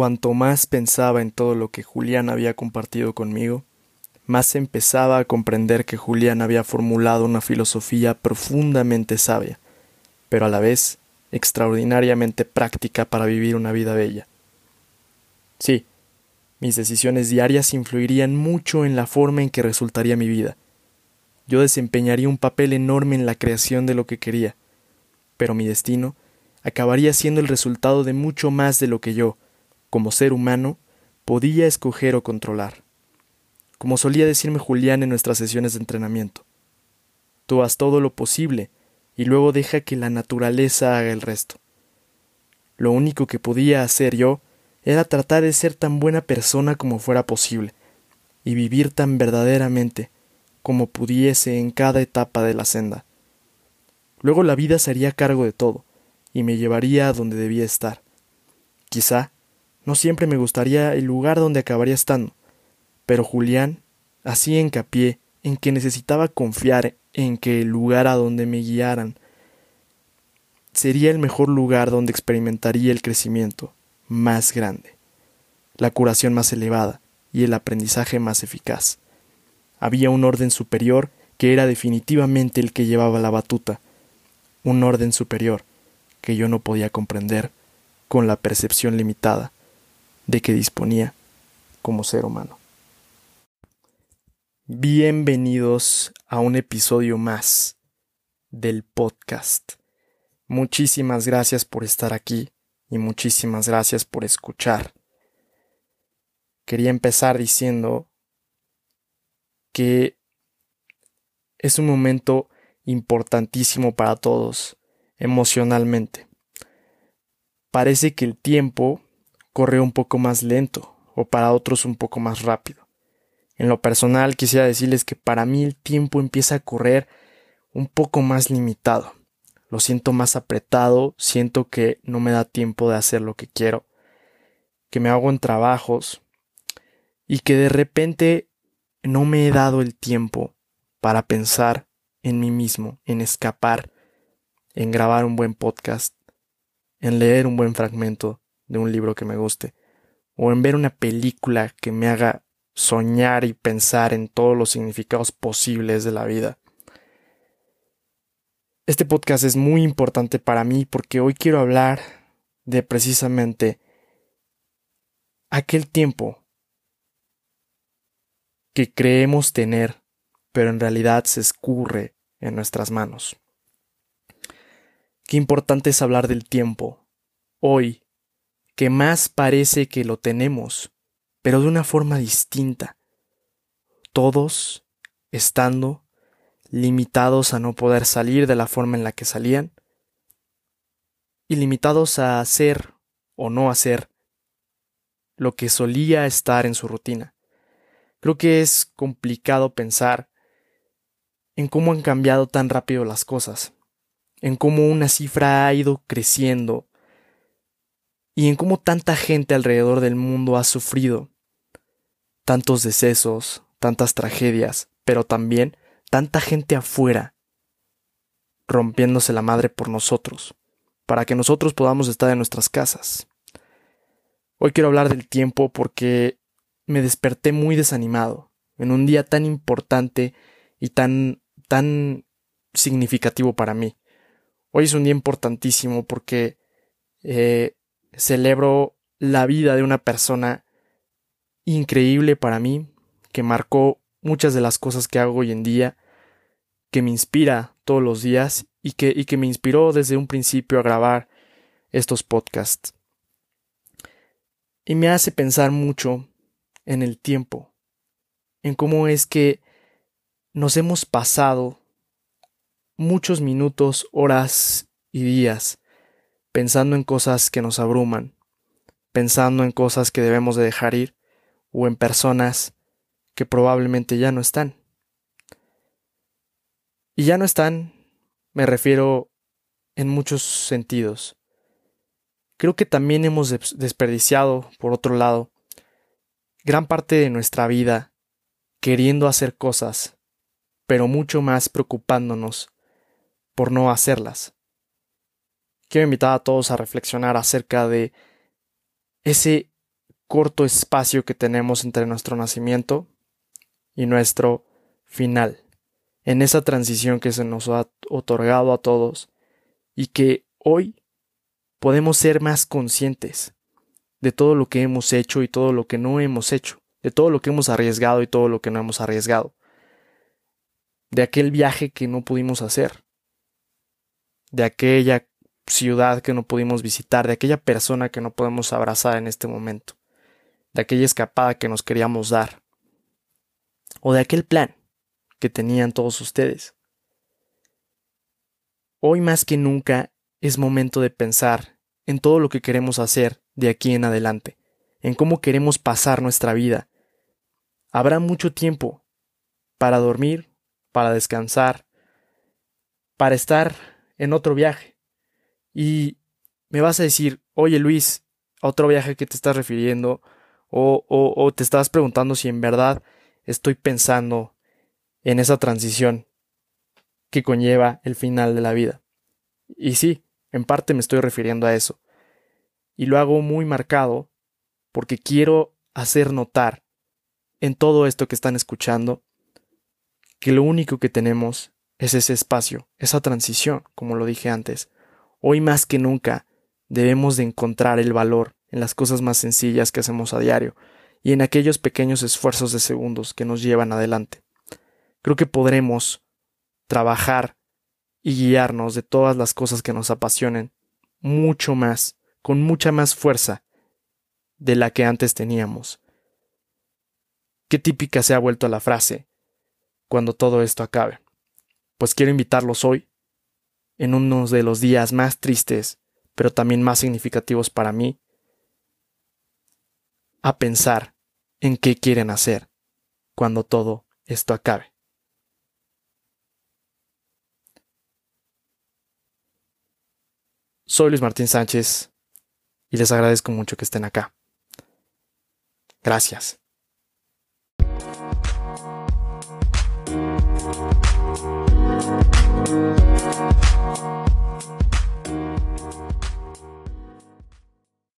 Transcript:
cuanto más pensaba en todo lo que Julián había compartido conmigo, más empezaba a comprender que Julián había formulado una filosofía profundamente sabia, pero a la vez extraordinariamente práctica para vivir una vida bella. Sí, mis decisiones diarias influirían mucho en la forma en que resultaría mi vida. Yo desempeñaría un papel enorme en la creación de lo que quería, pero mi destino acabaría siendo el resultado de mucho más de lo que yo, como ser humano, podía escoger o controlar. Como solía decirme Julián en nuestras sesiones de entrenamiento. Tú haz todo lo posible y luego deja que la naturaleza haga el resto. Lo único que podía hacer yo era tratar de ser tan buena persona como fuera posible, y vivir tan verdaderamente como pudiese en cada etapa de la senda. Luego la vida se haría cargo de todo, y me llevaría a donde debía estar. Quizá no siempre me gustaría el lugar donde acabaría estando, pero Julián hacía hincapié en que necesitaba confiar en que el lugar a donde me guiaran sería el mejor lugar donde experimentaría el crecimiento más grande, la curación más elevada y el aprendizaje más eficaz. Había un orden superior que era definitivamente el que llevaba la batuta, un orden superior que yo no podía comprender con la percepción limitada de que disponía como ser humano. Bienvenidos a un episodio más del podcast. Muchísimas gracias por estar aquí y muchísimas gracias por escuchar. Quería empezar diciendo que es un momento importantísimo para todos emocionalmente. Parece que el tiempo corre un poco más lento o para otros un poco más rápido. En lo personal quisiera decirles que para mí el tiempo empieza a correr un poco más limitado. Lo siento más apretado, siento que no me da tiempo de hacer lo que quiero, que me hago en trabajos y que de repente no me he dado el tiempo para pensar en mí mismo, en escapar en grabar un buen podcast, en leer un buen fragmento de un libro que me guste, o en ver una película que me haga soñar y pensar en todos los significados posibles de la vida. Este podcast es muy importante para mí porque hoy quiero hablar de precisamente aquel tiempo que creemos tener, pero en realidad se escurre en nuestras manos. Qué importante es hablar del tiempo, hoy, que más parece que lo tenemos, pero de una forma distinta. Todos estando limitados a no poder salir de la forma en la que salían, y limitados a hacer o no hacer lo que solía estar en su rutina. Creo que es complicado pensar en cómo han cambiado tan rápido las cosas en cómo una cifra ha ido creciendo y en cómo tanta gente alrededor del mundo ha sufrido tantos decesos, tantas tragedias, pero también tanta gente afuera rompiéndose la madre por nosotros, para que nosotros podamos estar en nuestras casas. Hoy quiero hablar del tiempo porque me desperté muy desanimado en un día tan importante y tan tan significativo para mí. Hoy es un día importantísimo porque eh, celebro la vida de una persona increíble para mí, que marcó muchas de las cosas que hago hoy en día, que me inspira todos los días y que, y que me inspiró desde un principio a grabar estos podcasts. Y me hace pensar mucho en el tiempo, en cómo es que nos hemos pasado muchos minutos, horas y días pensando en cosas que nos abruman, pensando en cosas que debemos de dejar ir o en personas que probablemente ya no están. Y ya no están, me refiero en muchos sentidos. Creo que también hemos desperdiciado, por otro lado, gran parte de nuestra vida queriendo hacer cosas, pero mucho más preocupándonos por no hacerlas. Quiero invitar a todos a reflexionar acerca de ese corto espacio que tenemos entre nuestro nacimiento y nuestro final, en esa transición que se nos ha otorgado a todos y que hoy podemos ser más conscientes de todo lo que hemos hecho y todo lo que no hemos hecho, de todo lo que hemos arriesgado y todo lo que no hemos arriesgado, de aquel viaje que no pudimos hacer, de aquella ciudad que no pudimos visitar, de aquella persona que no podemos abrazar en este momento, de aquella escapada que nos queríamos dar, o de aquel plan que tenían todos ustedes. Hoy más que nunca es momento de pensar en todo lo que queremos hacer de aquí en adelante, en cómo queremos pasar nuestra vida. Habrá mucho tiempo para dormir, para descansar, para estar en otro viaje. Y me vas a decir, oye Luis, a otro viaje que te estás refiriendo, o, o, o te estás preguntando si en verdad estoy pensando en esa transición que conlleva el final de la vida. Y sí, en parte me estoy refiriendo a eso. Y lo hago muy marcado porque quiero hacer notar en todo esto que están escuchando que lo único que tenemos es ese espacio, esa transición, como lo dije antes. Hoy más que nunca debemos de encontrar el valor en las cosas más sencillas que hacemos a diario y en aquellos pequeños esfuerzos de segundos que nos llevan adelante. Creo que podremos trabajar y guiarnos de todas las cosas que nos apasionen mucho más, con mucha más fuerza de la que antes teníamos. Qué típica se ha vuelto la frase cuando todo esto acabe. Pues quiero invitarlos hoy, en uno de los días más tristes, pero también más significativos para mí, a pensar en qué quieren hacer cuando todo esto acabe. Soy Luis Martín Sánchez y les agradezco mucho que estén acá. Gracias.